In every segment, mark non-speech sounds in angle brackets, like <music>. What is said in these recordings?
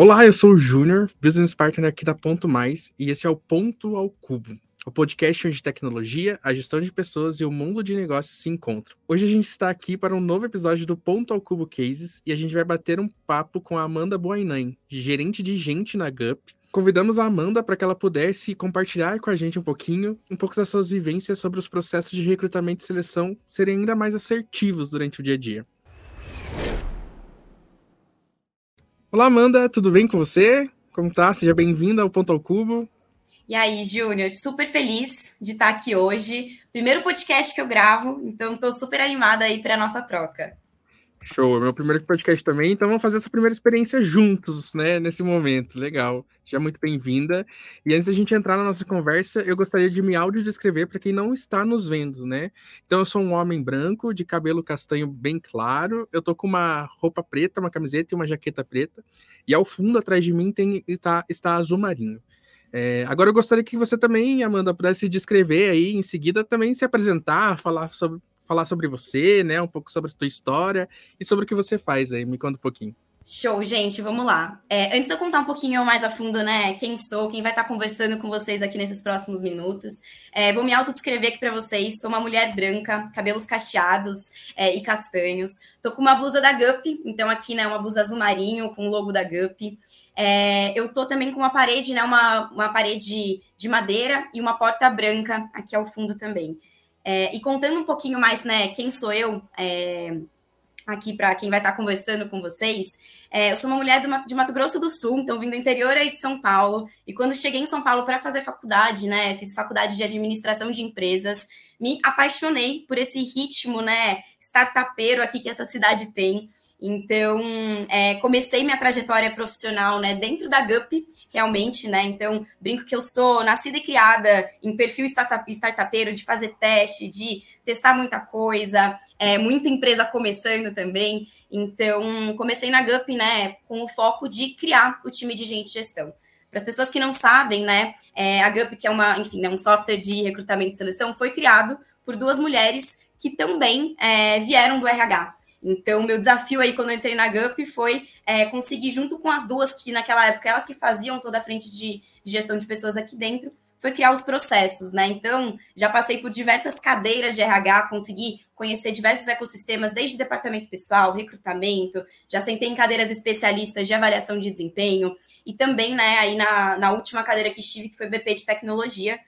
Olá, eu sou o Júnior, Business Partner aqui da Ponto Mais, e esse é o Ponto ao Cubo, o podcast onde tecnologia, a gestão de pessoas e o mundo de negócios se encontram. Hoje a gente está aqui para um novo episódio do Ponto ao Cubo Cases e a gente vai bater um papo com a Amanda Boainan, gerente de gente na GUP. Convidamos a Amanda para que ela pudesse compartilhar com a gente um pouquinho, um pouco das suas vivências sobre os processos de recrutamento e seleção serem ainda mais assertivos durante o dia a dia. Olá, Amanda, tudo bem com você? Como tá? Seja bem-vinda ao Ponto ao Cubo. E aí, Júnior, super feliz de estar aqui hoje. Primeiro podcast que eu gravo, então estou super animada aí para a nossa troca. Show, é meu primeiro podcast também, então vamos fazer essa primeira experiência juntos, né, nesse momento. Legal. Seja muito bem-vinda. E antes da gente entrar na nossa conversa, eu gostaria de me audiodescrever para quem não está nos vendo, né? Então eu sou um homem branco, de cabelo castanho bem claro, eu tô com uma roupa preta, uma camiseta e uma jaqueta preta, e ao fundo atrás de mim tem está, está azul marinho. É, agora eu gostaria que você também, Amanda, pudesse descrever aí em seguida também se apresentar, falar sobre falar sobre você, né? Um pouco sobre a sua história e sobre o que você faz aí. Me conta um pouquinho. Show, gente, vamos lá. É, antes de eu contar um pouquinho mais a fundo, né, quem sou, quem vai estar conversando com vocês aqui nesses próximos minutos, é, vou me autodescrever aqui para vocês. Sou uma mulher branca, cabelos cacheados é, e castanhos. Tô com uma blusa da Gup, então aqui, né, uma blusa azul marinho com o logo da Gup. É, eu tô também com uma parede, né, uma, uma parede de madeira e uma porta branca aqui ao fundo também. É, e contando um pouquinho mais, né, quem sou eu, é, aqui para quem vai estar conversando com vocês, é, eu sou uma mulher do, de Mato Grosso do Sul, então vim do interior aí de São Paulo, e quando cheguei em São Paulo para fazer faculdade, né, fiz faculdade de administração de empresas, me apaixonei por esse ritmo, né, startupeiro aqui que essa cidade tem, então é, comecei minha trajetória profissional, né, dentro da GUP, realmente, né? Então, brinco que eu sou nascida e criada em perfil startup, startupeiro, de fazer teste, de testar muita coisa, é, muita empresa começando também. Então, comecei na GUP, né, com o foco de criar o time de gente de gestão. Para as pessoas que não sabem, né, é, a GUP, que é uma, enfim, né, um software de recrutamento e seleção, foi criado por duas mulheres que também é, vieram do RH. Então, meu desafio aí quando eu entrei na GUP foi é, conseguir, junto com as duas que naquela época elas que faziam toda a frente de, de gestão de pessoas aqui dentro, foi criar os processos, né? Então, já passei por diversas cadeiras de RH, consegui conhecer diversos ecossistemas, desde departamento pessoal, recrutamento, já sentei em cadeiras especialistas de avaliação de desempenho, e também, né, aí na, na última cadeira que estive, que foi BP de tecnologia,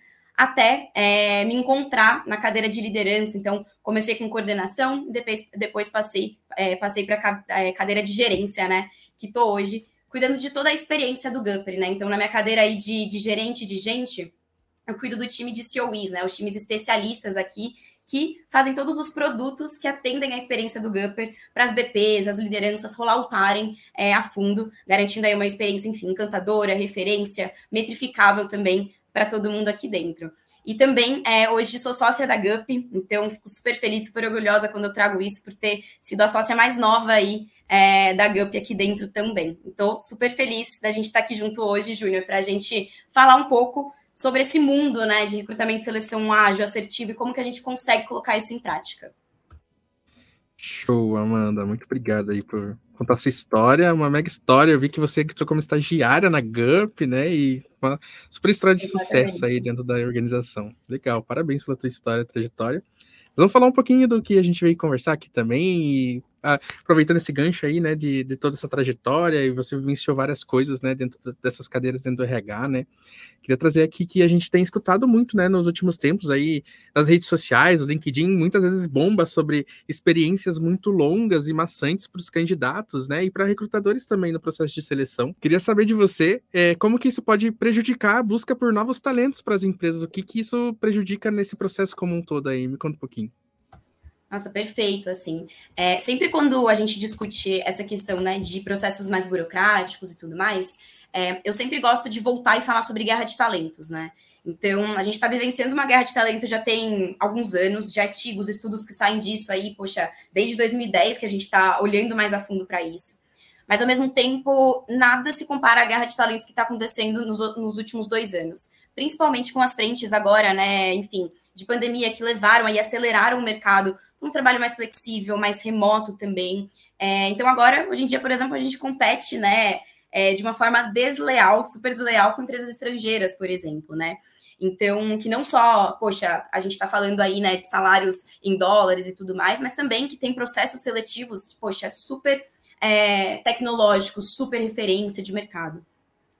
até é, me encontrar na cadeira de liderança. Então, comecei com coordenação, depois, depois passei, é, passei para a é, cadeira de gerência, né? Que estou hoje cuidando de toda a experiência do Gupper, né? Então, na minha cadeira aí de, de gerente de gente, eu cuido do time de COEs, né? Os times especialistas aqui que fazem todos os produtos que atendem a experiência do Gupper para as BPs, as lideranças rolloutarem é, a fundo, garantindo aí uma experiência, enfim, encantadora, referência, metrificável também para todo mundo aqui dentro. E também, é, hoje, sou sócia da GUP, então fico super feliz, super orgulhosa quando eu trago isso, por ter sido a sócia mais nova aí é, da GUP aqui dentro também. Então, super feliz da gente estar aqui junto hoje, Júnior, para a gente falar um pouco sobre esse mundo né, de recrutamento e seleção ágil, assertivo e como que a gente consegue colocar isso em prática. Show, Amanda. Muito obrigado aí por contar sua história, uma mega história. Eu vi que você entrou como estagiária na GUP, né? E uma super história de Exatamente. sucesso aí dentro da organização. Legal, parabéns pela tua história, trajetória. Vamos falar um pouquinho do que a gente veio conversar aqui também e aproveitando esse gancho aí, né, de, de toda essa trajetória, e você vivenciou várias coisas, né, dentro dessas cadeiras dentro do RH, né, queria trazer aqui que a gente tem escutado muito, né, nos últimos tempos aí, nas redes sociais, o LinkedIn, muitas vezes bomba sobre experiências muito longas e maçantes para os candidatos, né, e para recrutadores também no processo de seleção. Queria saber de você, é, como que isso pode prejudicar a busca por novos talentos para as empresas, o que que isso prejudica nesse processo como um todo aí, me conta um pouquinho. Nossa, perfeito, assim. É, sempre quando a gente discute essa questão, né, de processos mais burocráticos e tudo mais, é, eu sempre gosto de voltar e falar sobre guerra de talentos, né? Então, a gente está vivenciando uma guerra de talentos já tem alguns anos, de artigos, estudos que saem disso aí, poxa, desde 2010 que a gente está olhando mais a fundo para isso. Mas, ao mesmo tempo, nada se compara à guerra de talentos que está acontecendo nos, nos últimos dois anos. Principalmente com as frentes agora, né, enfim, de pandemia que levaram e aceleraram o mercado um trabalho mais flexível, mais remoto também. É, então, agora, hoje em dia, por exemplo, a gente compete, né? é, de uma forma desleal, super desleal com empresas estrangeiras, por exemplo, né? Então, que não só, poxa, a gente está falando aí, né, de salários em dólares e tudo mais, mas também que tem processos seletivos, poxa, super é, tecnológicos, super referência de mercado.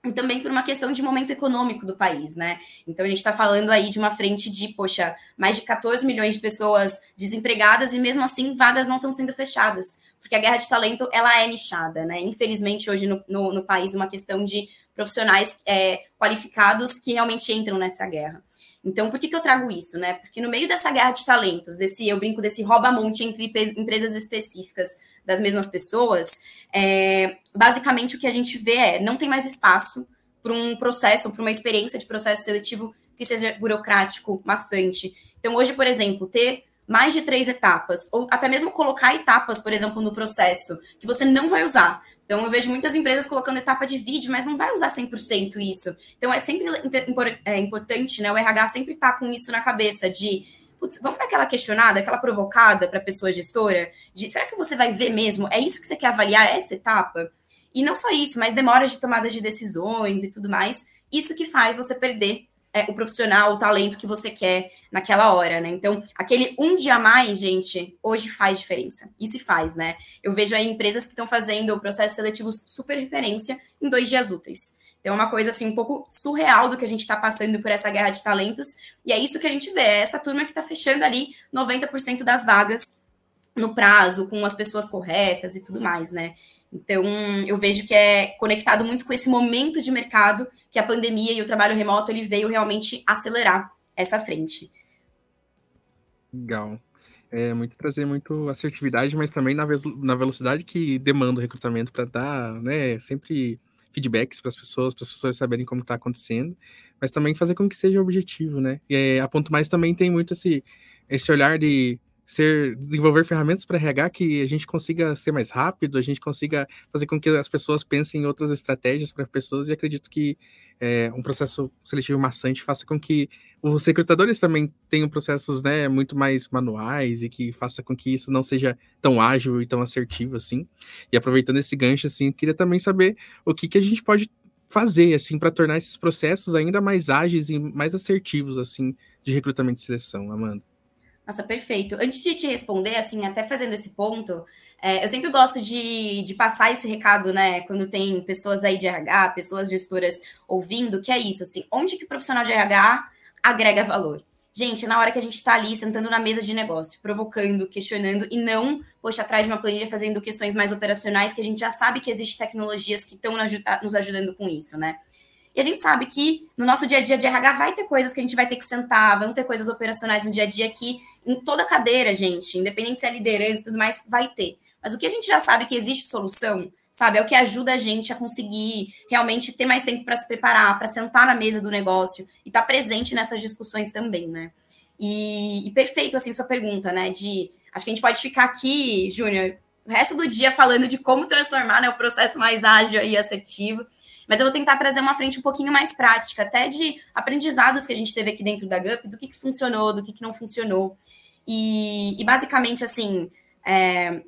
E também por uma questão de momento econômico do país, né? Então a gente está falando aí de uma frente de, poxa, mais de 14 milhões de pessoas desempregadas e mesmo assim vagas não estão sendo fechadas, porque a guerra de talento ela é nichada, né? Infelizmente hoje no, no, no país uma questão de profissionais é, qualificados que realmente entram nessa guerra. Então, por que, que eu trago isso, né? Porque no meio dessa guerra de talentos, desse, eu brinco desse rouba-monte entre empresas específicas das mesmas pessoas, é, basicamente o que a gente vê é não tem mais espaço para um processo, para uma experiência de processo seletivo que seja burocrático, maçante. Então, hoje, por exemplo, ter mais de três etapas, ou até mesmo colocar etapas, por exemplo, no processo, que você não vai usar. Então, eu vejo muitas empresas colocando etapa de vídeo, mas não vai usar 100% isso. Então, é sempre é importante, né? O RH sempre tá com isso na cabeça, de putz, vamos dar aquela questionada, aquela provocada para a pessoa gestora, de será que você vai ver mesmo? É isso que você quer avaliar, essa etapa? E não só isso, mas demoras de tomada de decisões e tudo mais. Isso que faz você perder é, o profissional, o talento que você quer naquela hora, né? Então, aquele um dia a mais, gente, hoje faz diferença. E se faz, né? Eu vejo aí empresas que estão fazendo processos seletivos super referência em dois dias úteis. Então, é uma coisa assim um pouco surreal do que a gente está passando por essa guerra de talentos. E é isso que a gente vê, é essa turma que está fechando ali 90% das vagas no prazo, com as pessoas corretas e tudo mais, né? Então, eu vejo que é conectado muito com esse momento de mercado que a pandemia e o trabalho remoto ele veio realmente acelerar essa frente. Legal. É muito trazer muito assertividade, mas também na, na velocidade que demanda o recrutamento para dar, né, sempre feedbacks para as pessoas, para as pessoas saberem como está acontecendo, mas também fazer com que seja objetivo, né? E é, a Ponto Mais também tem muito esse, esse olhar de ser desenvolver ferramentas para RH que a gente consiga ser mais rápido, a gente consiga fazer com que as pessoas pensem em outras estratégias para pessoas e acredito que é, um processo seletivo maçante faça com que os recrutadores também tenham processos né, muito mais manuais e que faça com que isso não seja tão ágil e tão assertivo assim. E aproveitando esse gancho assim, queria também saber o que, que a gente pode fazer assim para tornar esses processos ainda mais ágeis e mais assertivos assim de recrutamento e seleção, Amanda. Nossa, perfeito. Antes de te responder, assim, até fazendo esse ponto, é, eu sempre gosto de, de passar esse recado, né? Quando tem pessoas aí de RH, pessoas gestoras ouvindo, que é isso, assim, onde que o profissional de RH agrega valor? Gente, na hora que a gente está ali sentando na mesa de negócio, provocando, questionando e não, poxa, atrás de uma planilha fazendo questões mais operacionais, que a gente já sabe que existem tecnologias que estão nos ajudando com isso, né? E a gente sabe que no nosso dia a dia de RH vai ter coisas que a gente vai ter que sentar, vão ter coisas operacionais no dia a dia que em toda cadeira, gente, independente se é liderança e tudo mais, vai ter. Mas o que a gente já sabe que existe solução, sabe, é o que ajuda a gente a conseguir realmente ter mais tempo para se preparar, para sentar na mesa do negócio e estar tá presente nessas discussões também, né? E, e, perfeito, assim, sua pergunta, né? De acho que a gente pode ficar aqui, Júnior, o resto do dia falando de como transformar né, o processo mais ágil e assertivo. Mas eu vou tentar trazer uma frente um pouquinho mais prática, até de aprendizados que a gente teve aqui dentro da GUP, do que, que funcionou, do que, que não funcionou. E, e basicamente, assim, é,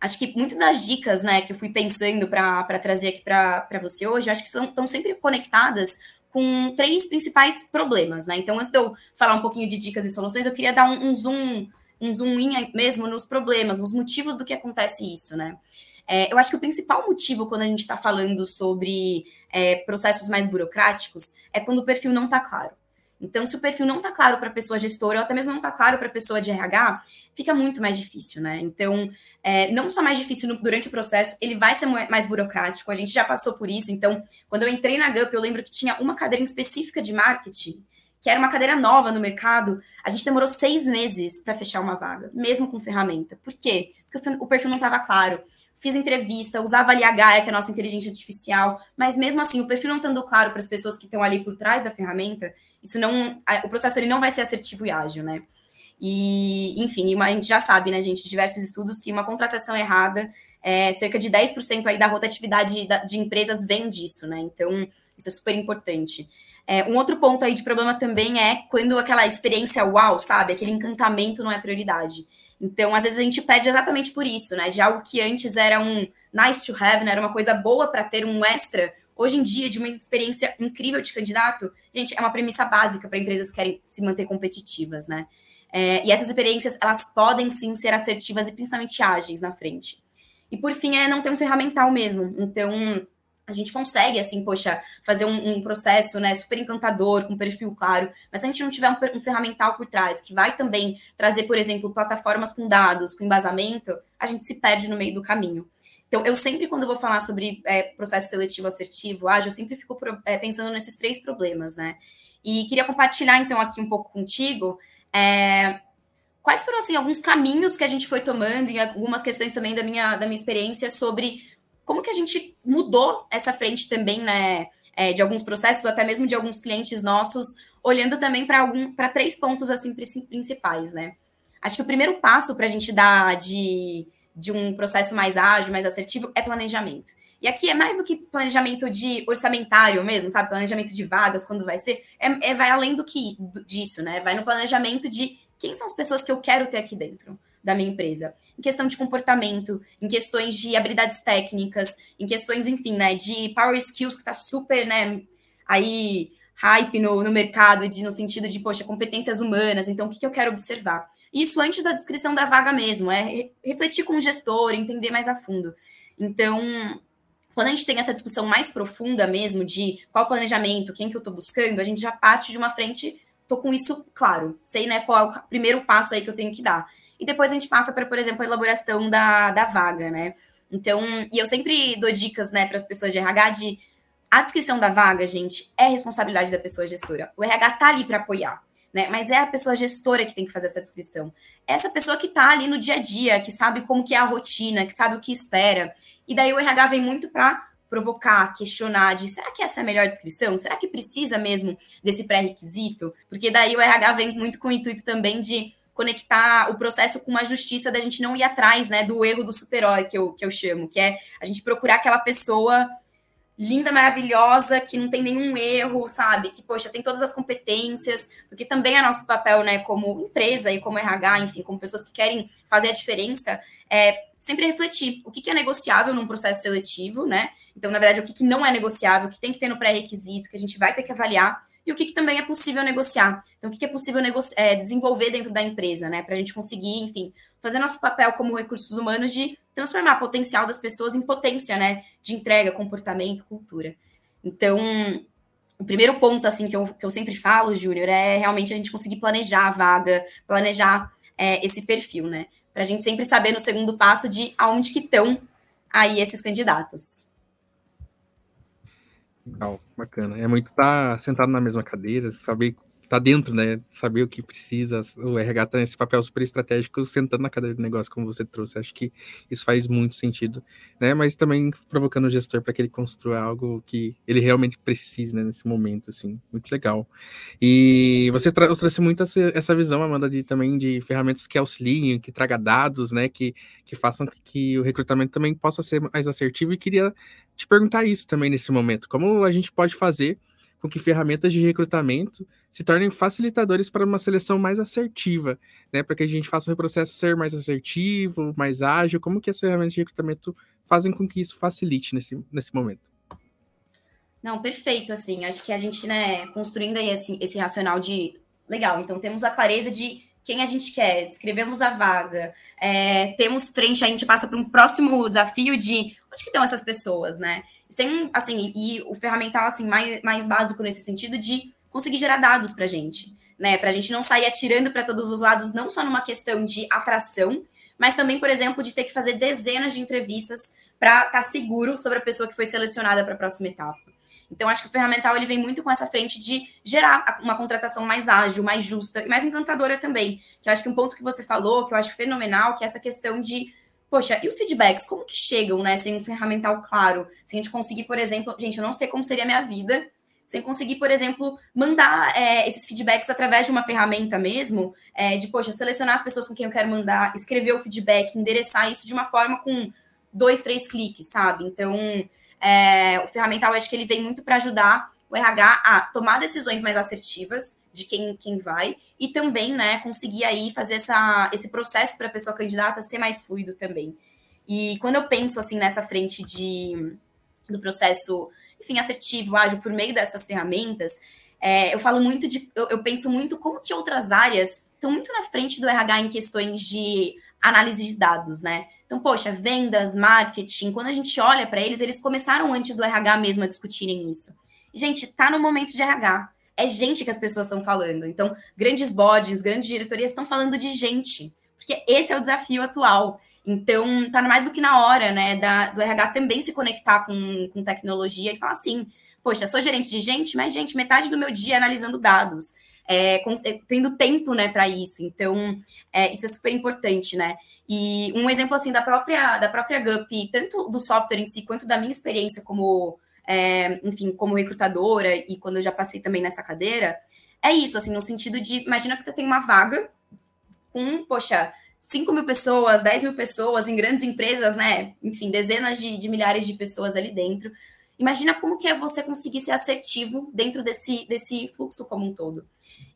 acho que muitas das dicas né, que eu fui pensando para trazer aqui para você hoje, acho que estão sempre conectadas com três principais problemas, né? Então, antes de eu falar um pouquinho de dicas e soluções, eu queria dar um, um zoom, um zoom in mesmo nos problemas, nos motivos do que acontece isso, né? É, eu acho que o principal motivo quando a gente está falando sobre é, processos mais burocráticos é quando o perfil não está claro. Então, se o perfil não está claro para a pessoa gestora, ou até mesmo não está claro para a pessoa de RH, fica muito mais difícil, né? Então, é, não só mais difícil no, durante o processo, ele vai ser mais burocrático, a gente já passou por isso. Então, quando eu entrei na GUP, eu lembro que tinha uma cadeira específica de marketing, que era uma cadeira nova no mercado, a gente demorou seis meses para fechar uma vaga, mesmo com ferramenta. Por quê? Porque o perfil não estava claro. Fiz entrevista, usava ali a Gaia, que é a nossa inteligência artificial, mas mesmo assim, o perfil não estando claro para as pessoas que estão ali por trás da ferramenta, isso não, o processo ele não vai ser assertivo e ágil, né? E, enfim, a gente já sabe, né, gente, diversos estudos que uma contratação errada, é, cerca de 10% aí da rotatividade de empresas vem disso, né? Então, isso é super importante. É, um outro ponto aí de problema também é quando aquela experiência uau, sabe? Aquele encantamento não é prioridade. Então, às vezes a gente pede exatamente por isso, né? De algo que antes era um nice to have, né? Era uma coisa boa para ter um extra. Hoje em dia, de uma experiência incrível de candidato, gente, é uma premissa básica para empresas que querem se manter competitivas, né? É, e essas experiências, elas podem sim ser assertivas e principalmente ágeis na frente. E por fim, é não ter um ferramental mesmo. Então, a gente consegue, assim, poxa, fazer um, um, processo, né, super encantador, com perfil claro, mas se a gente não tiver um, um, ferramental por trás, que vai também trazer, por exemplo, plataformas com dados, com embasamento, a gente se perde no meio do caminho. Então, eu sempre, quando vou falar sobre é, processo seletivo assertivo, ágil, eu sempre fico é, pensando nesses três problemas, né? E queria compartilhar, então, aqui um pouco contigo é, quais foram, assim, alguns caminhos que a gente foi tomando e algumas questões também da minha, da minha experiência sobre como que a gente mudou essa frente também, né, é, de alguns processos, até mesmo de alguns clientes nossos, olhando também para algum para três pontos assim principais, né? Acho que o primeiro passo para a gente dar de, de um processo mais ágil, mais assertivo, é planejamento. E aqui é mais do que planejamento de orçamentário mesmo, sabe? Planejamento de vagas, quando vai ser. É, é vai além do que disso, né? Vai no planejamento de quem são as pessoas que eu quero ter aqui dentro da minha empresa. Em questão de comportamento, em questões de habilidades técnicas, em questões, enfim, né, de power skills, que tá super, né, aí hype no, no mercado, de, no sentido de, poxa, competências humanas, então o que, que eu quero observar? Isso antes da descrição da vaga mesmo, é refletir com o gestor, entender mais a fundo. Então, quando a gente tem essa discussão mais profunda mesmo de qual planejamento, quem que eu estou buscando, a gente já parte de uma frente, tô com isso claro, sei né, qual é o primeiro passo aí que eu tenho que dar. E depois a gente passa para, por exemplo, a elaboração da, da vaga, né? Então, e eu sempre dou dicas, né, para as pessoas de RH de a descrição da vaga, gente, é responsabilidade da pessoa gestora. O RH tá ali para apoiar, né? Mas é a pessoa gestora que tem que fazer essa descrição. Essa pessoa que tá ali no dia a dia, que sabe como que é a rotina, que sabe o que espera. E daí o RH vem muito para provocar, questionar de será que essa é a melhor descrição? Será que precisa mesmo desse pré-requisito? Porque daí o RH vem muito com o intuito também de conectar o processo com uma justiça da gente não ir atrás, né, do erro do super-herói que eu, que eu chamo, que é a gente procurar aquela pessoa linda, maravilhosa, que não tem nenhum erro, sabe? Que, poxa, tem todas as competências, porque também é nosso papel, né, como empresa e como RH, enfim, como pessoas que querem fazer a diferença, é sempre refletir o que, que é negociável num processo seletivo, né? Então, na verdade, o que, que não é negociável, o que tem que ter no pré-requisito, que a gente vai ter que avaliar, e o que, que também é possível negociar. Então, o que, que é possível é, desenvolver dentro da empresa, né? Para a gente conseguir, enfim, fazer nosso papel como recursos humanos de transformar o potencial das pessoas em potência, né? De entrega, comportamento, cultura. Então, o primeiro ponto, assim, que eu, que eu sempre falo, Júnior, é realmente a gente conseguir planejar a vaga, planejar é, esse perfil, né? Para a gente sempre saber no segundo passo de aonde que estão aí esses candidatos. Legal, bacana. É muito estar tá sentado na mesma cadeira, saber tá dentro, né? Saber o que precisa. O RH tá nesse papel super estratégico, sentando na cadeira do negócio, como você trouxe. Acho que isso faz muito sentido, né? Mas também provocando o gestor para que ele construa algo que ele realmente precise, né? Nesse momento, assim. Muito legal. E você trouxe muito essa visão, Amanda, de também de ferramentas que auxiliem, que traga dados, né? Que, que façam que, que o recrutamento também possa ser mais assertivo. E queria te perguntar isso também nesse momento. Como a gente pode fazer com que ferramentas de recrutamento se tornem facilitadores para uma seleção mais assertiva, né? Para que a gente faça o processo ser mais assertivo, mais ágil. Como que as ferramentas de recrutamento fazem com que isso facilite nesse, nesse momento? Não, perfeito, assim, acho que a gente, né, construindo aí esse, esse racional de, legal, então temos a clareza de quem a gente quer, descrevemos a vaga, é, temos frente, a gente passa para um próximo desafio de onde que estão essas pessoas, né? Sem, assim, e o ferramental, assim, mais, mais básico nesse sentido de conseguir gerar dados para a gente, né? Para a gente não sair atirando para todos os lados, não só numa questão de atração, mas também, por exemplo, de ter que fazer dezenas de entrevistas para estar tá seguro sobre a pessoa que foi selecionada para a próxima etapa. Então, acho que o ferramental ele vem muito com essa frente de gerar uma contratação mais ágil, mais justa e mais encantadora também. Que eu acho que um ponto que você falou, que eu acho fenomenal, que é essa questão de poxa, e os feedbacks, como que chegam, né, sem um ferramental claro? Se a gente conseguir, por exemplo, gente, eu não sei como seria a minha vida sem conseguir, por exemplo, mandar é, esses feedbacks através de uma ferramenta mesmo, é, de, poxa, selecionar as pessoas com quem eu quero mandar, escrever o feedback, endereçar isso de uma forma com dois, três cliques, sabe? Então, é, o ferramental, acho que ele vem muito para ajudar o RH a tomar decisões mais assertivas de quem, quem vai e também, né, conseguir aí fazer essa, esse processo para a pessoa candidata ser mais fluido também. E quando eu penso assim nessa frente de do processo, enfim, assertivo, ágil por meio dessas ferramentas, é, eu falo muito de, eu, eu penso muito como que outras áreas estão muito na frente do RH em questões de análise de dados, né? Então, poxa, vendas, marketing, quando a gente olha para eles, eles começaram antes do RH mesmo a discutirem isso. Gente, tá no momento de RH. É gente que as pessoas estão falando. Então, grandes bodes, grandes diretorias estão falando de gente. Porque esse é o desafio atual. Então, tá mais do que na hora, né, da, do RH também se conectar com, com tecnologia e falar assim, poxa, sou gerente de gente, mas, gente, metade do meu dia é analisando dados, é, é, tendo tempo, né, para isso. Então, é, isso é super importante, né. E um exemplo, assim, da própria, da própria GUP, tanto do software em si, quanto da minha experiência como, é, enfim, como recrutadora e quando eu já passei também nessa cadeira, é isso, assim, no sentido de, imagina que você tem uma vaga com, poxa, 5 mil pessoas, 10 mil pessoas em grandes empresas, né? Enfim, dezenas de, de, milhares de pessoas ali dentro. Imagina como que é você conseguir ser assertivo dentro desse, desse fluxo como um todo.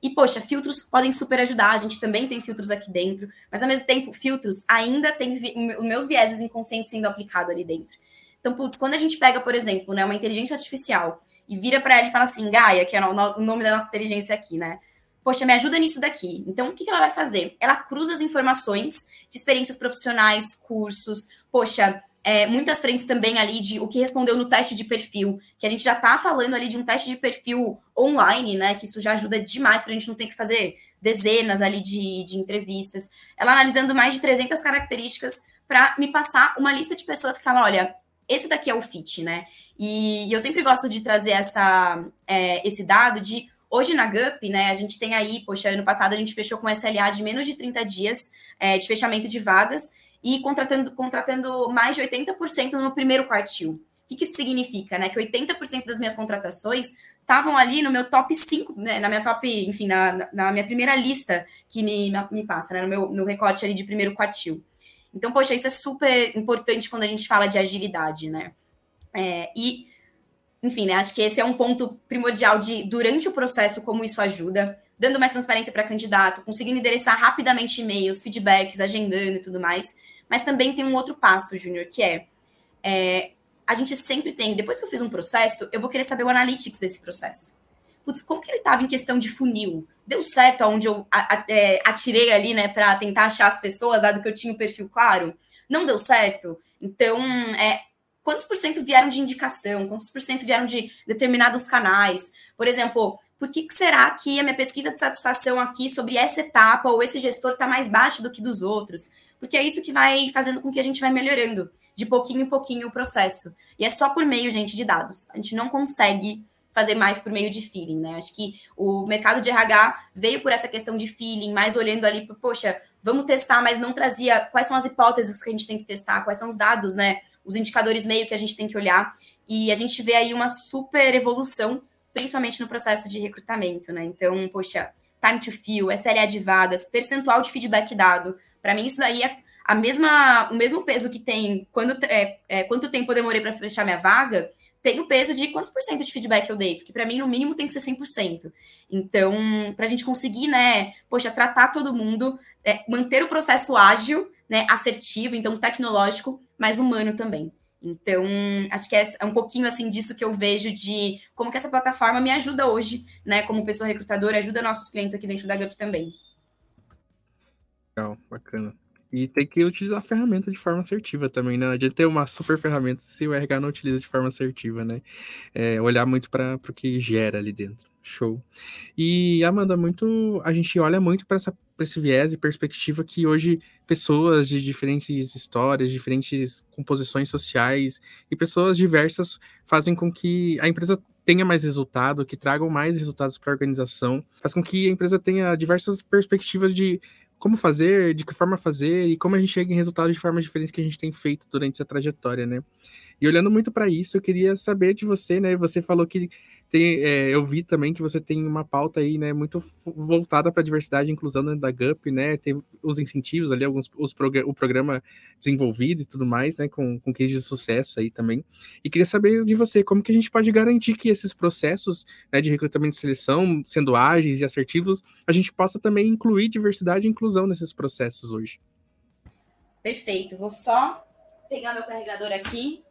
E, poxa, filtros podem super ajudar, a gente também tem filtros aqui dentro, mas ao mesmo tempo, filtros ainda tem os meus vieses inconscientes sendo aplicado ali dentro. Então, putz, quando a gente pega, por exemplo, né, uma inteligência artificial e vira para ela e fala assim, Gaia, que é o nome da nossa inteligência aqui, né? poxa, me ajuda nisso daqui. Então, o que, ela vai fazer? Ela cruza as informações de experiências profissionais, cursos, poxa, é, muitas frentes também ali de o que respondeu no teste de perfil, que a gente já está falando ali de um teste de perfil online, né? Que isso já ajuda demais para a gente não ter que fazer dezenas ali de, de entrevistas. Ela analisando mais de 300 características para me passar uma lista de pessoas que falam, olha, esse daqui é o fit, né? E, eu sempre gosto de trazer essa, é, esse dado de Hoje na GUP, né, a gente tem aí, poxa, ano passado a gente fechou com SLA de menos de 30 dias é, de fechamento de vagas e contratando, contratando mais de 80% no primeiro quartil. O que, que isso significa? Né? Que 80% das minhas contratações estavam ali no meu top 5, né, na minha top, enfim, na, na minha primeira lista que me, me passa, né, no meu no recorte ali de primeiro quartil. Então, poxa, isso é super importante quando a gente fala de agilidade, né? É, e enfim, né, acho que esse é um ponto primordial de, durante o processo, como isso ajuda, dando mais transparência para candidato, conseguindo endereçar rapidamente e-mails, feedbacks, agendando e tudo mais. Mas também tem um outro passo, Júnior, que é, é, a gente sempre tem, depois que eu fiz um processo, eu vou querer saber o analytics desse processo. Putz, como que ele estava em questão de funil? Deu certo aonde eu é, atirei ali, né, para tentar achar as pessoas, dado que eu tinha o perfil claro? Não deu certo? Então, é, quantos por cento vieram de indicação, quantos por cento vieram de determinados canais. Por exemplo, por que, que será que a minha pesquisa de satisfação aqui sobre essa etapa ou esse gestor está mais baixo do que dos outros? Porque é isso que vai fazendo com que a gente vai melhorando de pouquinho em pouquinho o processo. E é só por meio, gente, de dados. A gente não consegue fazer mais por meio de feeling, né? Acho que o mercado de RH veio por essa questão de feeling, mais olhando ali, poxa, vamos testar, mas não trazia quais são as hipóteses que a gente tem que testar, quais são os dados, né? os indicadores meio que a gente tem que olhar. E a gente vê aí uma super evolução, principalmente no processo de recrutamento, né? Então, poxa, time to fill, SLA de vagas, percentual de feedback dado. Para mim, isso daí é a mesma, o mesmo peso que tem quando, é, é, quanto tempo eu demorei para fechar minha vaga, tem o peso de quantos por cento de feedback eu dei, porque para mim, no mínimo, tem que ser 100%. Então, para a gente conseguir, né, poxa, tratar todo mundo, é, manter o processo ágil, né, assertivo, então tecnológico, mas humano também. Então, acho que é, é um pouquinho assim disso que eu vejo de como que essa plataforma me ajuda hoje, né, como pessoa recrutadora, ajuda nossos clientes aqui dentro da GUP também. Legal, bacana. E tem que utilizar a ferramenta de forma assertiva também, né? Não adianta ter uma super ferramenta se o RH não utiliza de forma assertiva, né? É, olhar muito para o que gera ali dentro. Show. E, Amanda, muito a gente olha muito para esse viés e perspectiva que hoje pessoas de diferentes histórias, diferentes composições sociais e pessoas diversas fazem com que a empresa tenha mais resultado, que tragam mais resultados para a organização, faz com que a empresa tenha diversas perspectivas de como fazer, de que forma fazer e como a gente chega em resultados de formas diferentes que a gente tem feito durante essa trajetória, né? E olhando muito para isso, eu queria saber de você, né? Você falou que tem, é, eu vi também que você tem uma pauta aí, né, muito voltada para diversidade e inclusão dentro da GUP, né? Tem os incentivos ali, alguns os prog o programa desenvolvido e tudo mais, né, com, com case de sucesso aí também. E queria saber de você, como que a gente pode garantir que esses processos né, de recrutamento e seleção, sendo ágeis e assertivos, a gente possa também incluir diversidade e inclusão nesses processos hoje? Perfeito. Vou só pegar meu carregador aqui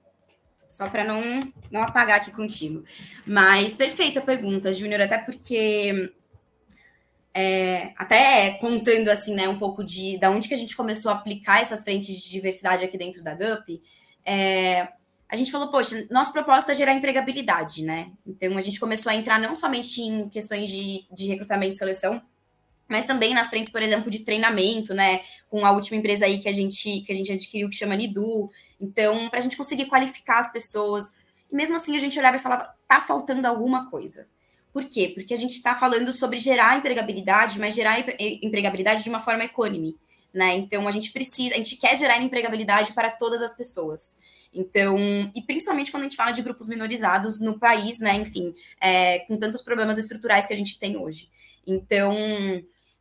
só para não, não apagar aqui contigo. Mas perfeita pergunta, Júnior, até porque é, até contando assim, né, um pouco de da onde que a gente começou a aplicar essas frentes de diversidade aqui dentro da GUP, é, a gente falou, poxa, nosso propósito é gerar empregabilidade, né? Então a gente começou a entrar não somente em questões de, de recrutamento e seleção, mas também nas frentes, por exemplo, de treinamento, né? Com a última empresa aí que a gente que a gente adquiriu que chama Nidu, então, para a gente conseguir qualificar as pessoas, e mesmo assim a gente olhava e falava, tá faltando alguma coisa. Por quê? Porque a gente está falando sobre gerar empregabilidade, mas gerar empregabilidade de uma forma econômica, né? Então a gente precisa, a gente quer gerar empregabilidade para todas as pessoas. Então, e principalmente quando a gente fala de grupos minorizados no país, né? Enfim, é, com tantos problemas estruturais que a gente tem hoje. Então,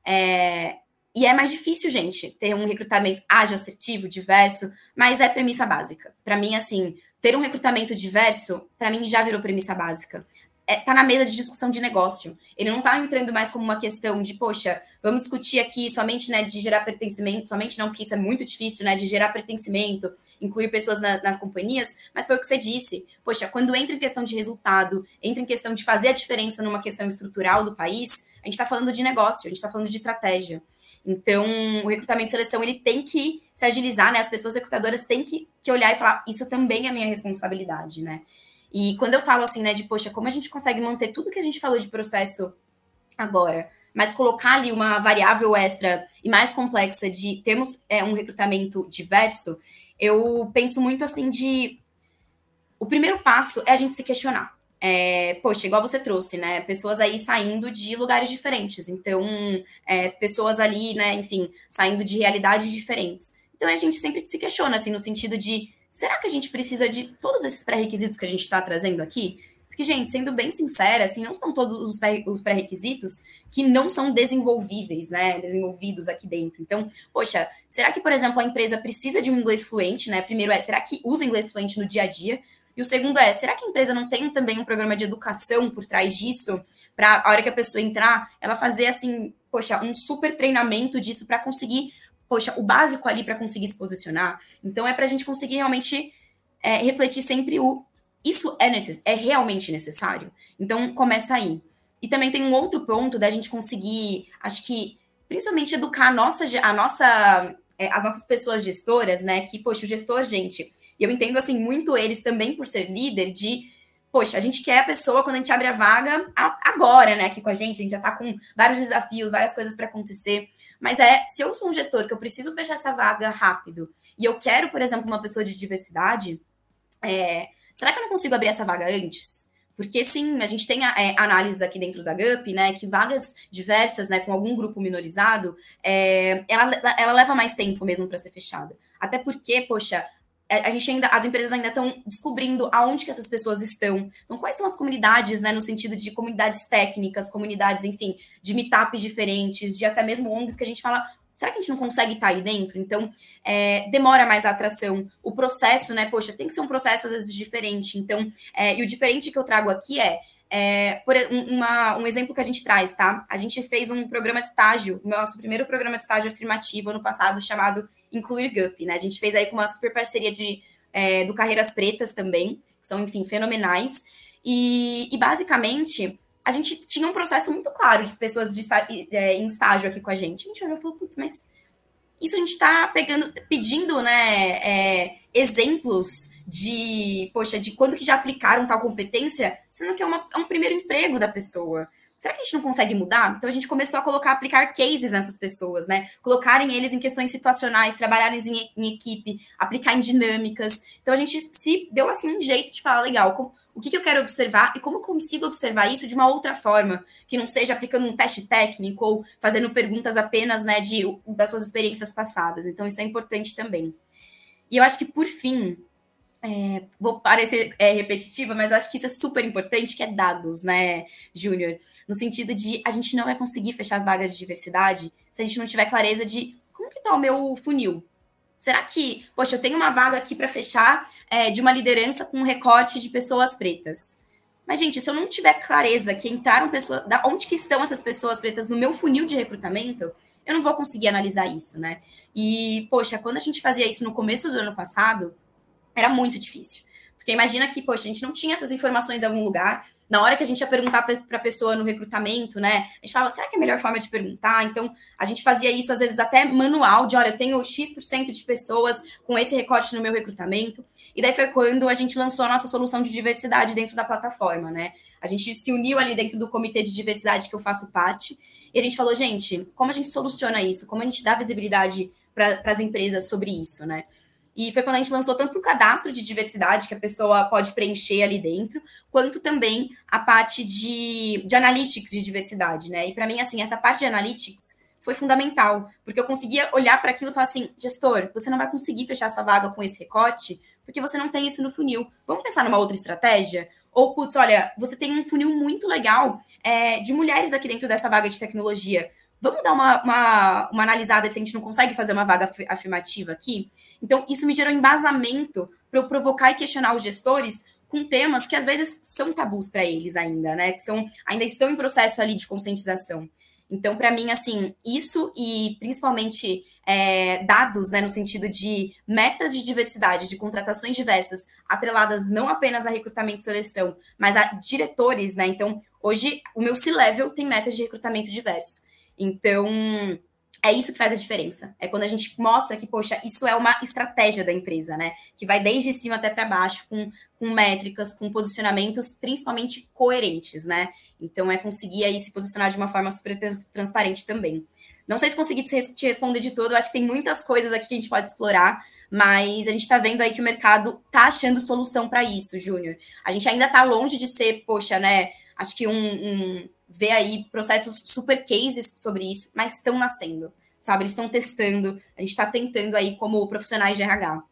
é, e é mais difícil, gente, ter um recrutamento ágil, assertivo, diverso, mas é premissa básica. Para mim, assim, ter um recrutamento diverso, para mim já virou premissa básica. É, tá na mesa de discussão de negócio. Ele não tá entrando mais como uma questão de, poxa, vamos discutir aqui somente, né, de gerar pertencimento, somente não, porque isso é muito difícil, né, de gerar pertencimento, incluir pessoas na, nas companhias, mas foi o que você disse. Poxa, quando entra em questão de resultado, entra em questão de fazer a diferença numa questão estrutural do país, a gente está falando de negócio, a gente está falando de estratégia. Então, o recrutamento e seleção, ele tem que se agilizar, né? As pessoas recrutadoras têm que, que olhar e falar, isso também é minha responsabilidade, né? E quando eu falo assim, né, de, poxa, como a gente consegue manter tudo que a gente falou de processo agora, mas colocar ali uma variável extra e mais complexa de termos é, um recrutamento diverso, eu penso muito assim de... O primeiro passo é a gente se questionar é, poxa, igual você trouxe, né? Pessoas aí saindo de lugares diferentes. Então, é, pessoas ali, né, enfim, saindo de realidades diferentes. Então, a gente sempre se questiona, assim, no sentido de será que a gente precisa de todos esses pré-requisitos que a gente está trazendo aqui? Porque, gente, sendo bem sincera, assim, não são todos os pré-requisitos que não são desenvolvíveis, né? Desenvolvidos aqui dentro. Então, poxa, será que, por exemplo, a empresa precisa de um inglês fluente, né? Primeiro é, será que usa inglês fluente no dia a dia? E o segundo é, será que a empresa não tem também um programa de educação por trás disso? Para a hora que a pessoa entrar, ela fazer assim, poxa, um super treinamento disso para conseguir, poxa, o básico ali para conseguir se posicionar. Então é para a gente conseguir realmente é, refletir sempre o isso é, necess é realmente necessário. Então começa aí. E também tem um outro ponto da gente conseguir, acho que principalmente educar a nossa, a nossa, é, as nossas pessoas gestoras, né? Que, poxa, o gestor, gente, e eu entendo, assim, muito eles também por ser líder de poxa, a gente quer a pessoa quando a gente abre a vaga agora, né, aqui com a gente, a gente já tá com vários desafios, várias coisas para acontecer. Mas é, se eu sou um gestor que eu preciso fechar essa vaga rápido e eu quero, por exemplo, uma pessoa de diversidade, é, será que eu não consigo abrir essa vaga antes? Porque sim, a gente tem é, análises aqui dentro da GUP, né, que vagas diversas, né, com algum grupo minorizado, é, ela, ela leva mais tempo mesmo para ser fechada. Até porque, poxa, a gente ainda, as empresas ainda estão descobrindo aonde que essas pessoas estão. Então, quais são as comunidades, né, no sentido de comunidades técnicas, comunidades, enfim, de meetups diferentes, de até mesmo ONGs que a gente fala, será que a gente não consegue estar aí dentro? Então, é, demora mais a atração. O processo, né, poxa, tem que ser um processo às vezes diferente. Então, é, e o diferente que eu trago aqui é, é, por uma, um exemplo que a gente traz, tá? A gente fez um programa de estágio, o nosso primeiro programa de estágio afirmativo ano passado, chamado Incluir GUP, né? A gente fez aí com uma super parceria de, é, do Carreiras Pretas também, que são, enfim, fenomenais. E, e, basicamente, a gente tinha um processo muito claro de pessoas de, é, em estágio aqui com a gente. A gente olhou e falou, putz, mas isso a gente está pegando, pedindo, né, é, exemplos de, poxa, de quando que já aplicaram tal competência, sendo que é, uma, é um primeiro emprego da pessoa. Será que a gente não consegue mudar? Então a gente começou a colocar, aplicar cases nessas pessoas, né? Colocarem eles em questões situacionais, trabalharem em, em equipe, aplicar em dinâmicas. Então a gente se deu assim um jeito de falar, legal, com, o que, que, eu quero observar e como consigo observar isso de uma outra forma, que não seja aplicando um teste técnico ou fazendo perguntas apenas, né, de, das suas experiências passadas. Então isso é importante também. E eu acho que, por fim, é, vou parecer é, repetitiva, mas eu acho que isso é super importante, que é dados, né, Júnior? No sentido de a gente não vai conseguir fechar as vagas de diversidade se a gente não tiver clareza de como que tá o meu funil. Será que, poxa, eu tenho uma vaga aqui para fechar é, de uma liderança com um recorte de pessoas pretas. Mas, gente, se eu não tiver clareza que entraram pessoas, da onde que estão essas pessoas pretas no meu funil de recrutamento, eu não vou conseguir analisar isso, né? E, poxa, quando a gente fazia isso no começo do ano passado, era muito difícil. Porque imagina que, poxa, a gente não tinha essas informações em algum lugar. Na hora que a gente ia perguntar para a pessoa no recrutamento, né? A gente falava, será que é a melhor forma de perguntar? Então, a gente fazia isso, às vezes, até manual, de olha, eu tenho X% de pessoas com esse recorte no meu recrutamento. E daí foi quando a gente lançou a nossa solução de diversidade dentro da plataforma, né? A gente se uniu ali dentro do comitê de diversidade que eu faço parte. E a gente falou, gente, como a gente soluciona isso? Como a gente dá visibilidade para as empresas sobre isso, né? E foi quando a gente lançou tanto o cadastro de diversidade que a pessoa pode preencher ali dentro, quanto também a parte de, de analytics de diversidade, né? E para mim, assim, essa parte de analytics foi fundamental, porque eu conseguia olhar para aquilo e falar assim: gestor, você não vai conseguir fechar sua vaga com esse recorte, porque você não tem isso no funil. Vamos pensar numa outra estratégia? Ou, putz, olha, você tem um funil muito legal é, de mulheres aqui dentro dessa vaga de tecnologia. Vamos dar uma, uma, uma analisada se a gente não consegue fazer uma vaga afirmativa aqui? Então, isso me gerou embasamento para eu provocar e questionar os gestores com temas que às vezes são tabus para eles ainda, né? Que são, ainda estão em processo ali de conscientização. Então, para mim, assim, isso e principalmente é, dados, né, no sentido de metas de diversidade, de contratações diversas, atreladas não apenas a recrutamento e seleção, mas a diretores, né? Então, hoje o meu C-level tem metas de recrutamento diverso. Então, é isso que faz a diferença. É quando a gente mostra que, poxa, isso é uma estratégia da empresa, né? Que vai desde cima até para baixo, com, com métricas, com posicionamentos principalmente coerentes, né? Então é conseguir aí se posicionar de uma forma super transparente também. Não sei se consegui te responder de tudo, eu acho que tem muitas coisas aqui que a gente pode explorar, mas a gente está vendo aí que o mercado tá achando solução para isso, Júnior. A gente ainda está longe de ser, poxa, né? Acho que um, um ver aí processos super cases sobre isso, mas estão nascendo, sabe? Eles estão testando, a gente está tentando aí como profissionais de RH.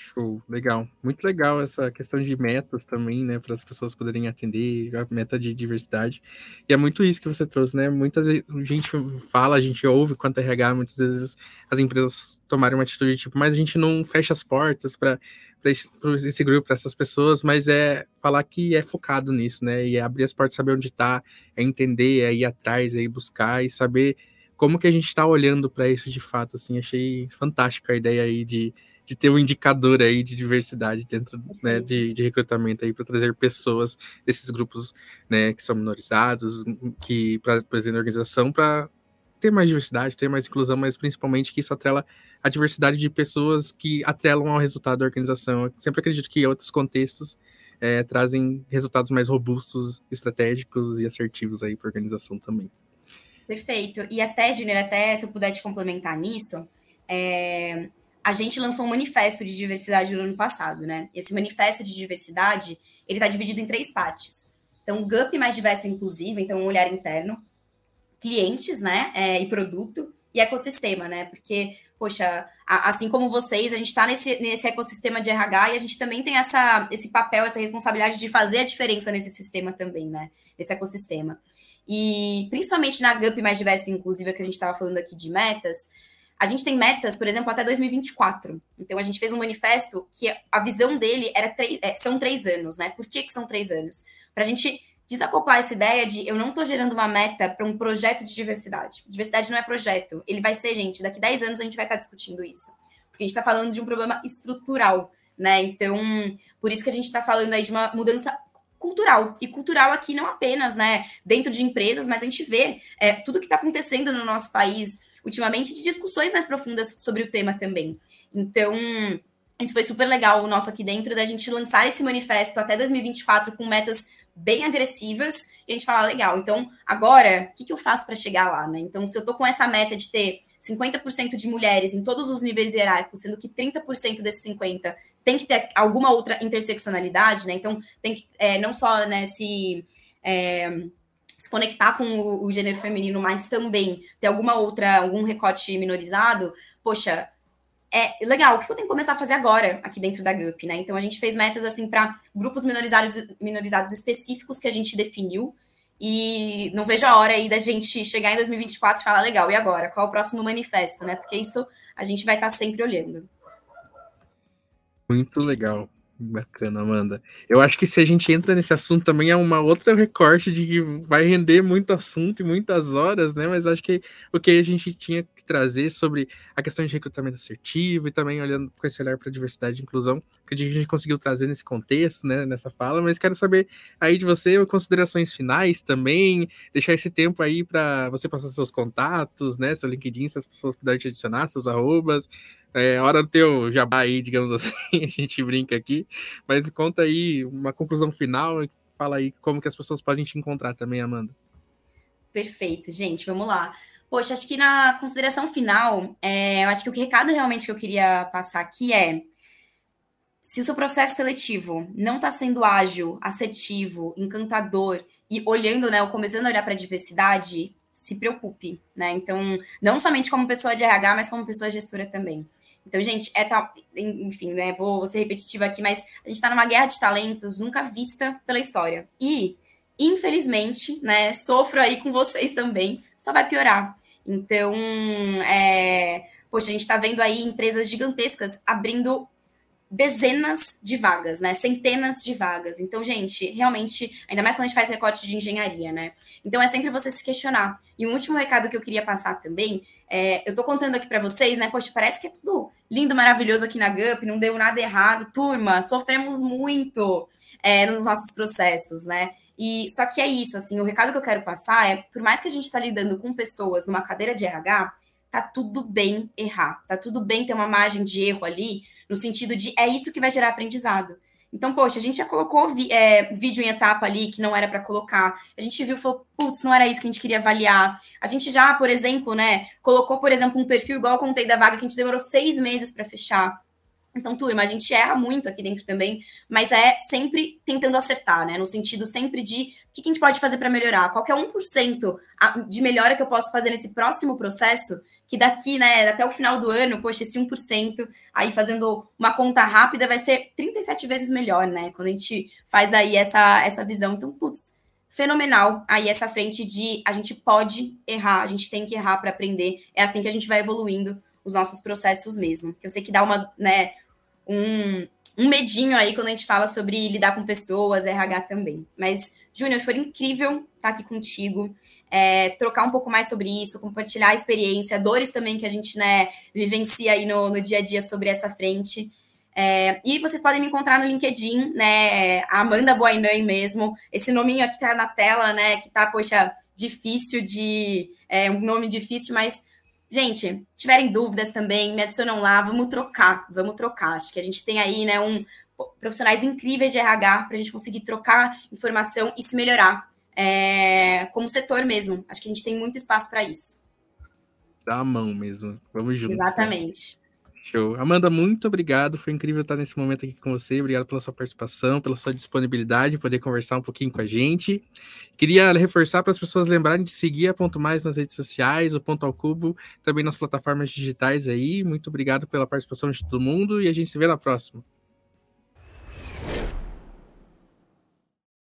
Show, legal. Muito legal essa questão de metas também, né, para as pessoas poderem atender, a meta de diversidade. E é muito isso que você trouxe, né? Muitas vezes a gente fala, a gente ouve quanto RH, muitas vezes as empresas tomarem uma atitude tipo, mas a gente não fecha as portas para esse, esse grupo, para essas pessoas, mas é falar que é focado nisso, né? E é abrir as portas, saber onde está, é entender, é ir atrás, é ir buscar e saber como que a gente está olhando para isso de fato, assim, achei fantástica a ideia aí de de ter um indicador aí de diversidade dentro né, de, de, recrutamento aí para trazer pessoas desses grupos né, que são minorizados, que para a organização para ter mais diversidade, ter mais inclusão, mas principalmente que isso atrela a diversidade de pessoas que atrelam ao resultado da organização. Eu sempre acredito que outros contextos é, trazem resultados mais robustos, estratégicos e assertivos aí para a organização também. Perfeito. E até, Júnior, até se eu puder te complementar nisso, é, a gente lançou um manifesto de diversidade no ano passado, né? Esse manifesto de diversidade, ele está dividido em três partes. Então, GUP mais diverso e inclusivo, então um olhar interno, clientes, né, é, e produto, e ecossistema, né? Porque, poxa, a, assim como vocês, a gente está nesse, nesse ecossistema de RH e a gente também tem essa, esse papel, essa responsabilidade de fazer a diferença nesse sistema também, né? Nesse ecossistema. E principalmente na GUP mais diversa e inclusiva que a gente estava falando aqui de metas, a gente tem metas, por exemplo, até 2024. Então, a gente fez um manifesto que a visão dele era é, são três anos, né? Por que, que são três anos? Para a gente desacoplar essa ideia de eu não estou gerando uma meta para um projeto de diversidade. Diversidade não é projeto. Ele vai ser, gente, daqui 10 anos a gente vai estar tá discutindo isso. Porque a gente está falando de um problema estrutural, né? Então, por isso que a gente está falando aí de uma mudança cultural. E cultural aqui não apenas, né, dentro de empresas, mas a gente vê é, tudo que está acontecendo no nosso país ultimamente de discussões mais profundas sobre o tema também. Então, isso foi super legal o nosso aqui dentro, da gente lançar esse manifesto até 2024 com metas bem agressivas e a gente fala, legal, então agora, o que, que eu faço para chegar lá, né? Então, se eu tô com essa meta de ter 50% de mulheres em todos os níveis hierárquicos, sendo que 30% desses 50 tem que ter alguma outra interseccionalidade, né? Então, tem que é, não só né, se é, se conectar com o, o, gênero feminino, mas também ter alguma outra, algum recorte minorizado, poxa, é legal, o que eu tenho que começar a fazer agora aqui dentro da GUP, né? Então a gente fez metas assim para grupos minorizados, minorizados específicos que a gente definiu. E não vejo a hora aí da gente chegar em 2024 e falar, legal, e agora? Qual é o próximo manifesto, né? Porque isso a gente vai estar sempre olhando. Muito legal. Bacana, Amanda. Eu acho que se a gente entra nesse assunto também é uma outra recorte de que vai render muito assunto e muitas horas, né? Mas acho que o que a gente tinha que trazer sobre a questão de recrutamento assertivo e também olhando com esse olhar para diversidade e inclusão, que a gente conseguiu trazer nesse contexto, né? Nessa fala, mas quero saber aí de você considerações finais também, deixar esse tempo aí para você passar seus contatos, né? Seu LinkedIn, se as pessoas puderem te adicionar, seus arrobas, é hora do teu jabá aí, digamos assim, <laughs> a gente brinca aqui. Mas conta aí uma conclusão final e fala aí como que as pessoas podem te encontrar também, Amanda. Perfeito, gente, vamos lá. Poxa, acho que na consideração final, é, eu acho que o recado realmente que eu queria passar aqui é se o seu processo seletivo não está sendo ágil, assertivo, encantador e olhando, né, ou começando a olhar para a diversidade, se preocupe, né? Então, não somente como pessoa de RH, mas como pessoa gestora também. Então, gente, é tal, enfim, né? Vou, vou ser repetitiva aqui, mas a gente está numa guerra de talentos nunca vista pela história. E, infelizmente, né, sofro aí com vocês também, só vai piorar. Então, é, poxa, a gente está vendo aí empresas gigantescas abrindo dezenas de vagas, né? Centenas de vagas. Então, gente, realmente, ainda mais quando a gente faz recorte de engenharia, né? Então, é sempre você se questionar. E um último recado que eu queria passar também, é, eu tô contando aqui para vocês, né? Poxa, parece que é tudo lindo, maravilhoso aqui na GUP, não deu nada errado. Turma, sofremos muito é, nos nossos processos, né? E só que é isso, assim, o recado que eu quero passar é, por mais que a gente está lidando com pessoas numa cadeira de RH, tá tudo bem errar, tá tudo bem ter uma margem de erro ali, no sentido de é isso que vai gerar aprendizado. Então, poxa, a gente já colocou é, vídeo em etapa ali que não era para colocar. A gente viu e falou, putz, não era isso que a gente queria avaliar. A gente já, por exemplo, né, colocou, por exemplo, um perfil igual eu contei da vaga que a gente demorou seis meses para fechar. Então, turma, a gente erra muito aqui dentro também, mas é sempre tentando acertar, né? No sentido sempre de o que a gente pode fazer para melhorar. Qualquer 1% de melhora que eu posso fazer nesse próximo processo que daqui, né, até o final do ano, poxa, esse 1%, aí fazendo uma conta rápida, vai ser 37 vezes melhor, né? Quando a gente faz aí essa, essa visão. Então, putz, fenomenal aí essa frente de a gente pode errar, a gente tem que errar para aprender. É assim que a gente vai evoluindo os nossos processos mesmo. Que eu sei que dá uma, né, um, um medinho aí quando a gente fala sobre lidar com pessoas, RH também. Mas, Júnior, foi incrível estar aqui contigo é, trocar um pouco mais sobre isso, compartilhar a experiência, dores também que a gente né, vivencia aí no, no dia a dia sobre essa frente. É, e vocês podem me encontrar no LinkedIn, né? Amanda Boinãe mesmo. Esse nominho aqui tá na tela, né? Que tá, poxa, difícil de. É um nome difícil, mas, gente, tiverem dúvidas também, me adicionam lá, vamos trocar, vamos trocar. Acho que a gente tem aí, né, um profissionais incríveis de RH para a gente conseguir trocar informação e se melhorar é, como setor mesmo. Acho que a gente tem muito espaço para isso. Dá a mão mesmo. Vamos juntos. Né? Exatamente. Né? Show. Amanda, muito obrigado. Foi incrível estar nesse momento aqui com você. Obrigado pela sua participação, pela sua disponibilidade, poder conversar um pouquinho com a gente. Queria reforçar para as pessoas lembrarem de seguir a Ponto Mais nas redes sociais, o Ponto ao Cubo, também nas plataformas digitais aí. Muito obrigado pela participação de todo mundo e a gente se vê na próxima.